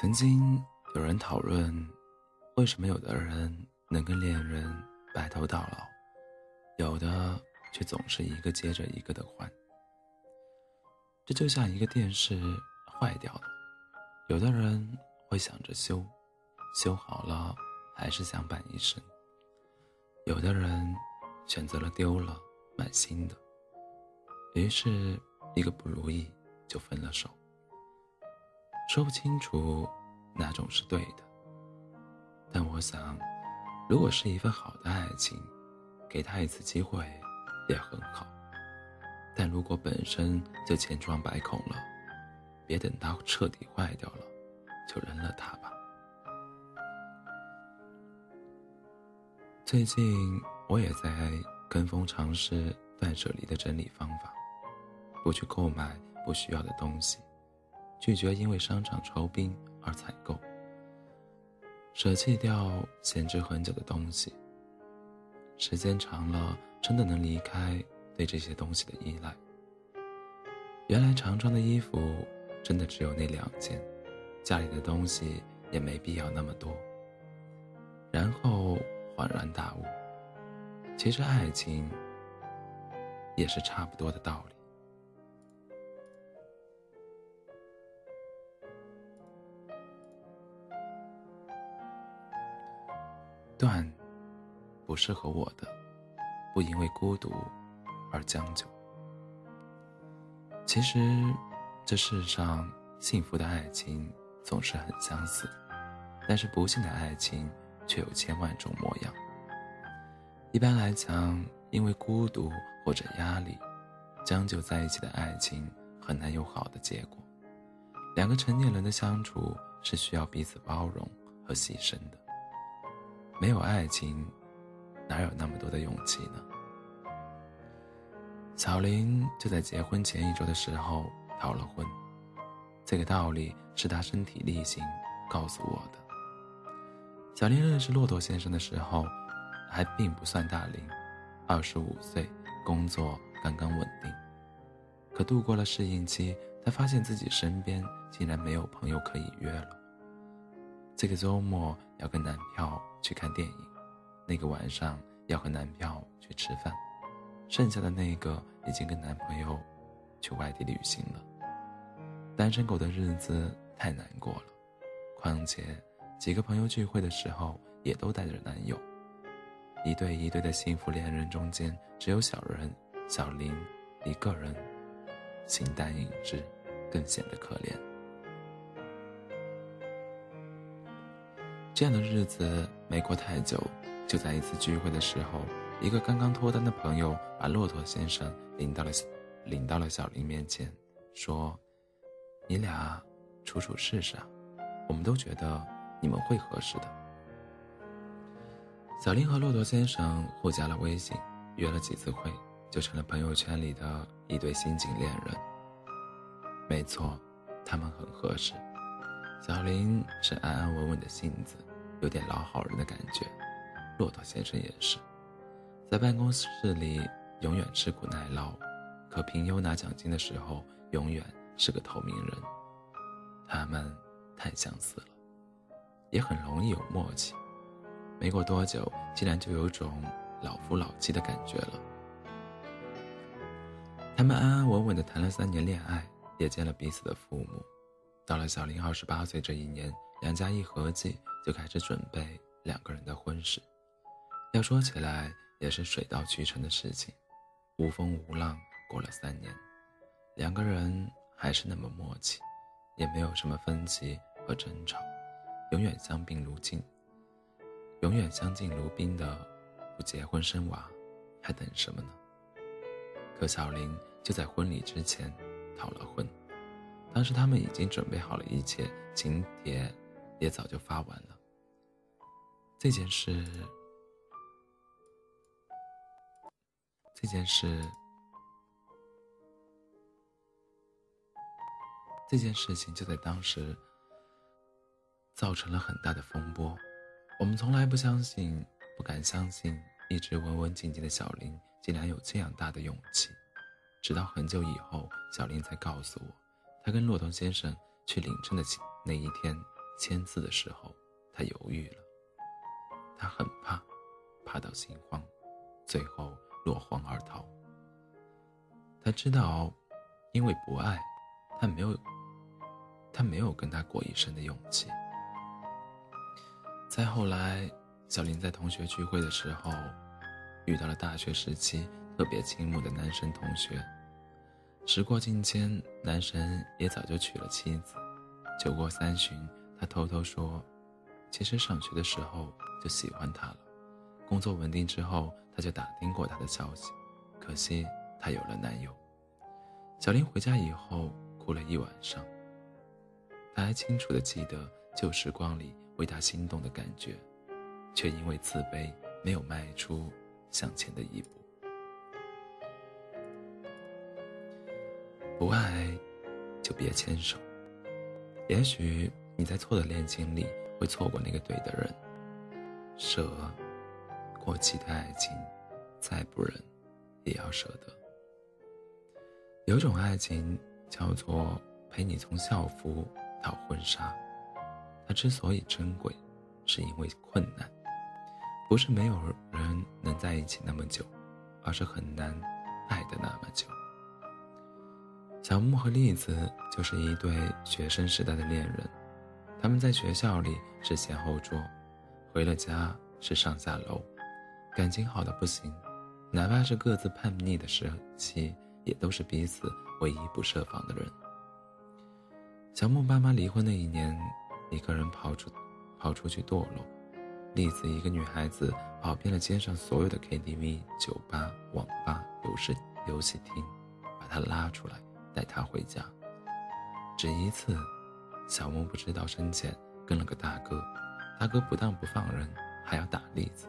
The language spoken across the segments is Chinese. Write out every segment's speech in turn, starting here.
曾经有人讨论，为什么有的人能跟恋人白头到老，有的却总是一个接着一个的换。这就像一个电视坏掉了，有的人会想着修，修好了还是想板一身；有的人选择了丢了买新的，于是一个不如意就分了手。说不清楚哪种是对的，但我想，如果是一份好的爱情，给他一次机会也很好。但如果本身就千疮百孔了，别等它彻底坏掉了，就扔了它吧。最近我也在跟风尝试断舍离的整理方法，不去购买不需要的东西。拒绝因为商场酬宾而采购，舍弃掉闲置很久的东西。时间长了，真的能离开对这些东西的依赖。原来常穿的衣服真的只有那两件，家里的东西也没必要那么多。然后恍然大悟，其实爱情也是差不多的道理。断，不适合我的，不因为孤独而将就。其实，这世上幸福的爱情总是很相似，但是不幸的爱情却有千万种模样。一般来讲，因为孤独或者压力，将就在一起的爱情很难有好的结果。两个成年人的相处是需要彼此包容和牺牲的。没有爱情，哪有那么多的勇气呢？小林就在结婚前一周的时候逃了婚，这个道理是他身体力行告诉我的。小林认识骆驼先生的时候，还并不算大龄，二十五岁，工作刚刚稳定。可度过了适应期，他发现自己身边竟然没有朋友可以约了。这个周末要跟男票去看电影，那个晚上要和男票去吃饭，剩下的那个已经跟男朋友去外地旅行了。单身狗的日子太难过了，况且几个朋友聚会的时候也都带着男友，一对一对的幸福恋人中间，只有小人小林一个人形单影只，更显得可怜。这样的日子没过太久，就在一次聚会的时候，一个刚刚脱单的朋友把骆驼先生领到了领到了小林面前，说：“你俩处处试试啊，我们都觉得你们会合适的。”小林和骆驼先生互加了微信，约了几次会，就成了朋友圈里的一对新晋恋人。没错，他们很合适。小林是安安稳稳的性子。有点老好人的感觉，骆驼先生也是，在办公室里永远吃苦耐劳，可评优拿奖金的时候永远是个透明人。他们太相似了，也很容易有默契。没过多久，竟然就有种老夫老妻的感觉了。他们安安稳稳的谈了三年恋爱，也见了彼此的父母。到了小林二十八岁这一年，两家一合计。就开始准备两个人的婚事，要说起来也是水到渠成的事情，无风无浪过了三年，两个人还是那么默契，也没有什么分歧和争吵，永远相敬如宾，永远相敬如宾的，不结婚生娃，还等什么呢？可小林就在婚礼之前逃了婚，当时他们已经准备好了一切，请帖也早就发完了。这件事，这件事，这件事情就在当时造成了很大的风波。我们从来不相信，不敢相信，一直文文静静的小林竟然有这样大的勇气。直到很久以后，小林才告诉我，他跟骆驼先生去领证的那一天，签字的时候，他犹豫了。他很怕，怕到心慌，最后落荒而逃。他知道，因为不爱，他没有，他没有跟他过一生的勇气。再后来，小林在同学聚会的时候，遇到了大学时期特别倾慕的男生同学。时过境迁，男神也早就娶了妻子。酒过三巡，他偷偷说：“其实上学的时候就喜欢他了，工作稳定之后，他就打听过他的消息。可惜他有了男友。”小林回家以后哭了一晚上。他还清楚的记得旧时光里为他心动的感觉，却因为自卑没有迈出向前的一步。不爱，就别牵手。也许你在错的恋情里会错过那个对的人。舍，过期的爱情，再不忍，也要舍得。有种爱情叫做陪你从校服到婚纱，它之所以珍贵，是因为困难，不是没有人能在一起那么久，而是很难爱的那么久。小木和栗子就是一对学生时代的恋人，他们在学校里是前后桌，回了家是上下楼，感情好的不行，哪怕是各自叛逆的时期，也都是彼此唯一不设防的人。小木爸妈离婚那一年，一个人跑出，跑出去堕落，栗子一个女孩子跑遍了街上所有的 KTV、酒吧、网吧、游戏游戏厅，把她拉出来。带他回家，只一次，小木不知道深浅，跟了个大哥，大哥不但不放人，还要打栗子。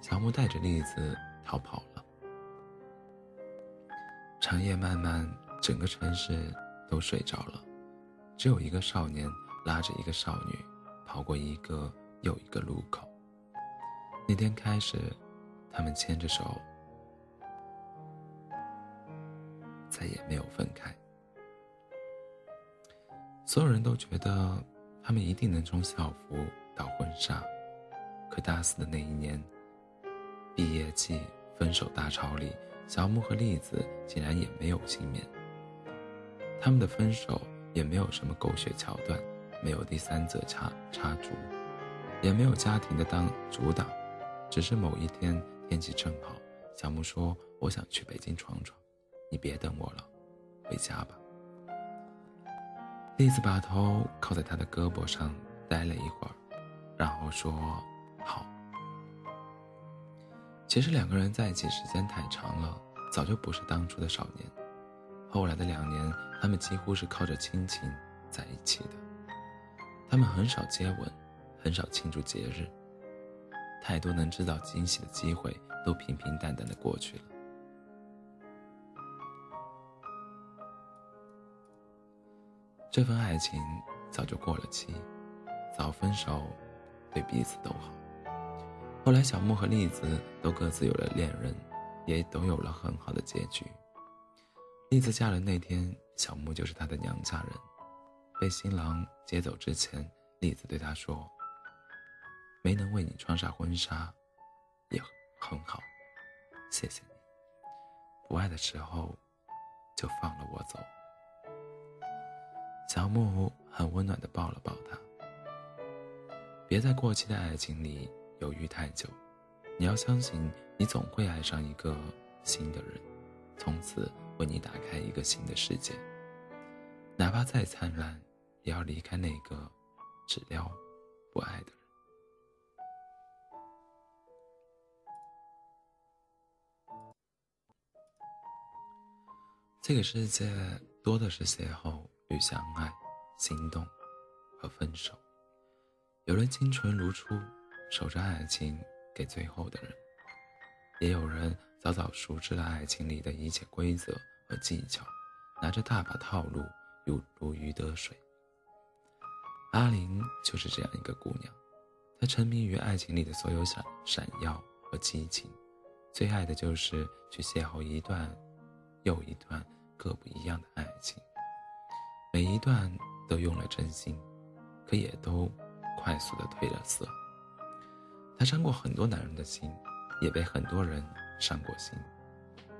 小木带着栗子逃跑了。长夜漫漫，整个城市都睡着了，只有一个少年拉着一个少女，跑过一个又一个路口。那天开始，他们牵着手。再也没有分开。所有人都觉得他们一定能从校服到婚纱，可大四的那一年，毕业季分手大潮里，小木和栗子竟然也没有幸免。他们的分手也没有什么狗血桥段，没有第三者插插足，也没有家庭的当阻挡，只是某一天天气正好，小木说：“我想去北京闯闯。”你别等我了，回家吧。栗子把头靠在他的胳膊上，待了一会儿，然后说：“好。”其实两个人在一起时间太长了，早就不是当初的少年。后来的两年，他们几乎是靠着亲情在一起的。他们很少接吻，很少庆祝节日，太多能制造惊喜的机会都平平淡淡的过去了。这份爱情早就过了期，早分手，对彼此都好。后来，小木和栗子都各自有了恋人，也都有了很好的结局。栗子嫁人那天，小木就是她的娘家人。被新郎接走之前，栗子对他说：“没能为你穿上婚纱，也很好，谢谢你。不爱的时候，就放了我走。”小木很温暖的抱了抱他。别在过期的爱情里犹豫太久，你要相信，你总会爱上一个新的人，从此为你打开一个新的世界。哪怕再灿烂，也要离开那个只撩不爱的人。这个世界多的是邂逅。与相爱、心动和分手，有人清纯如初，守着爱情给最后的人；也有人早早熟知了爱情里的一切规则和技巧，拿着大把套路如如鱼得水。阿玲就是这样一个姑娘，她沉迷于爱情里的所有闪闪耀和激情，最爱的就是去邂逅一段又一段各不一样的爱情。每一段都用了真心，可也都快速的褪了色。他伤过很多男人的心，也被很多人伤过心。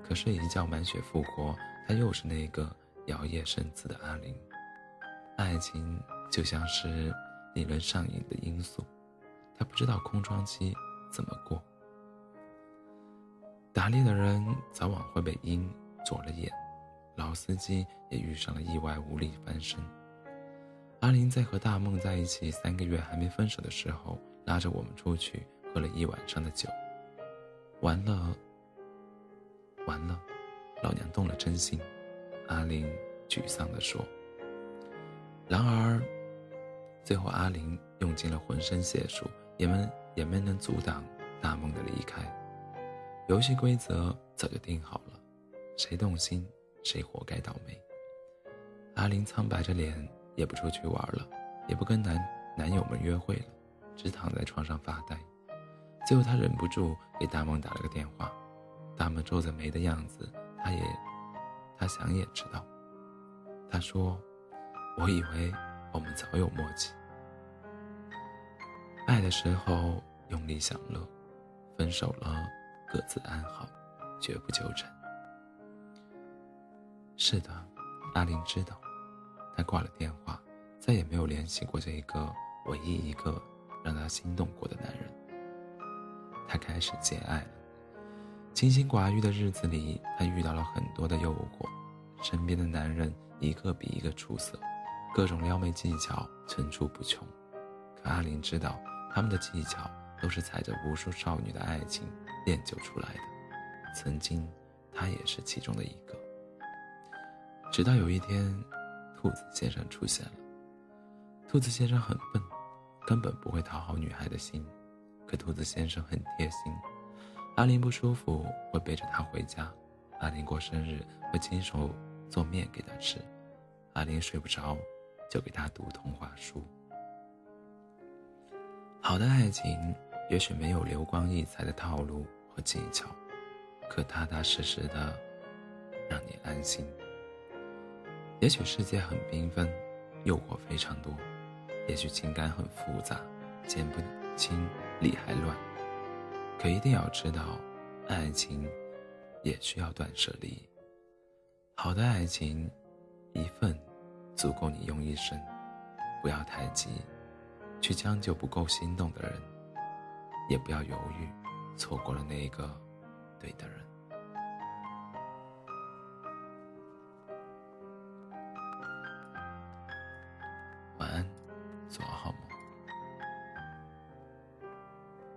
可是，一觉满血复活，他又是那个摇曳生姿的阿玲。爱情就像是令人上瘾的因素，他不知道空窗期怎么过。打猎的人早晚会被鹰啄了眼，老司机也遇上了意外，无力翻身。阿玲在和大梦在一起三个月还没分手的时候，拉着我们出去喝了一晚上的酒。完了，完了，老娘动了真心。阿玲沮丧地说。然而，最后阿玲用尽了浑身解数，也没也没能阻挡大梦的离开。游戏规则早就定好了，谁动心，谁活该倒霉。阿玲苍白着脸，也不出去玩了，也不跟男男友们约会了，只躺在床上发呆。最后，她忍不住给大梦打了个电话。大梦皱着眉的样子，他也，他想也知道。他说。我以为我们早有默契，爱的时候用力享乐，分手了各自安好，绝不纠缠。是的，阿玲知道，她挂了电话，再也没有联系过这一个唯一一个让她心动过的男人。她开始节爱了，清心寡欲的日子里，她遇到了很多的诱惑，身边的男人一个比一个出色。各种撩妹技巧层出不穷，可阿玲知道，他们的技巧都是踩着无数少女的爱情练就出来的。曾经，她也是其中的一个。直到有一天，兔子先生出现了。兔子先生很笨，根本不会讨好女孩的心，可兔子先生很贴心。阿玲不舒服会背着她回家，阿玲过生日会亲手做面给她吃，阿玲睡不着。就给他读童话书。好的爱情也许没有流光溢彩的套路和技巧，可踏踏实实的让你安心。也许世界很缤纷，诱惑非常多；也许情感很复杂，剪不清理还乱。可一定要知道，爱情也需要断舍离。好的爱情，一份。足够你用一生，不要太急，去将就不够心动的人，也不要犹豫，错过了那一个对的人。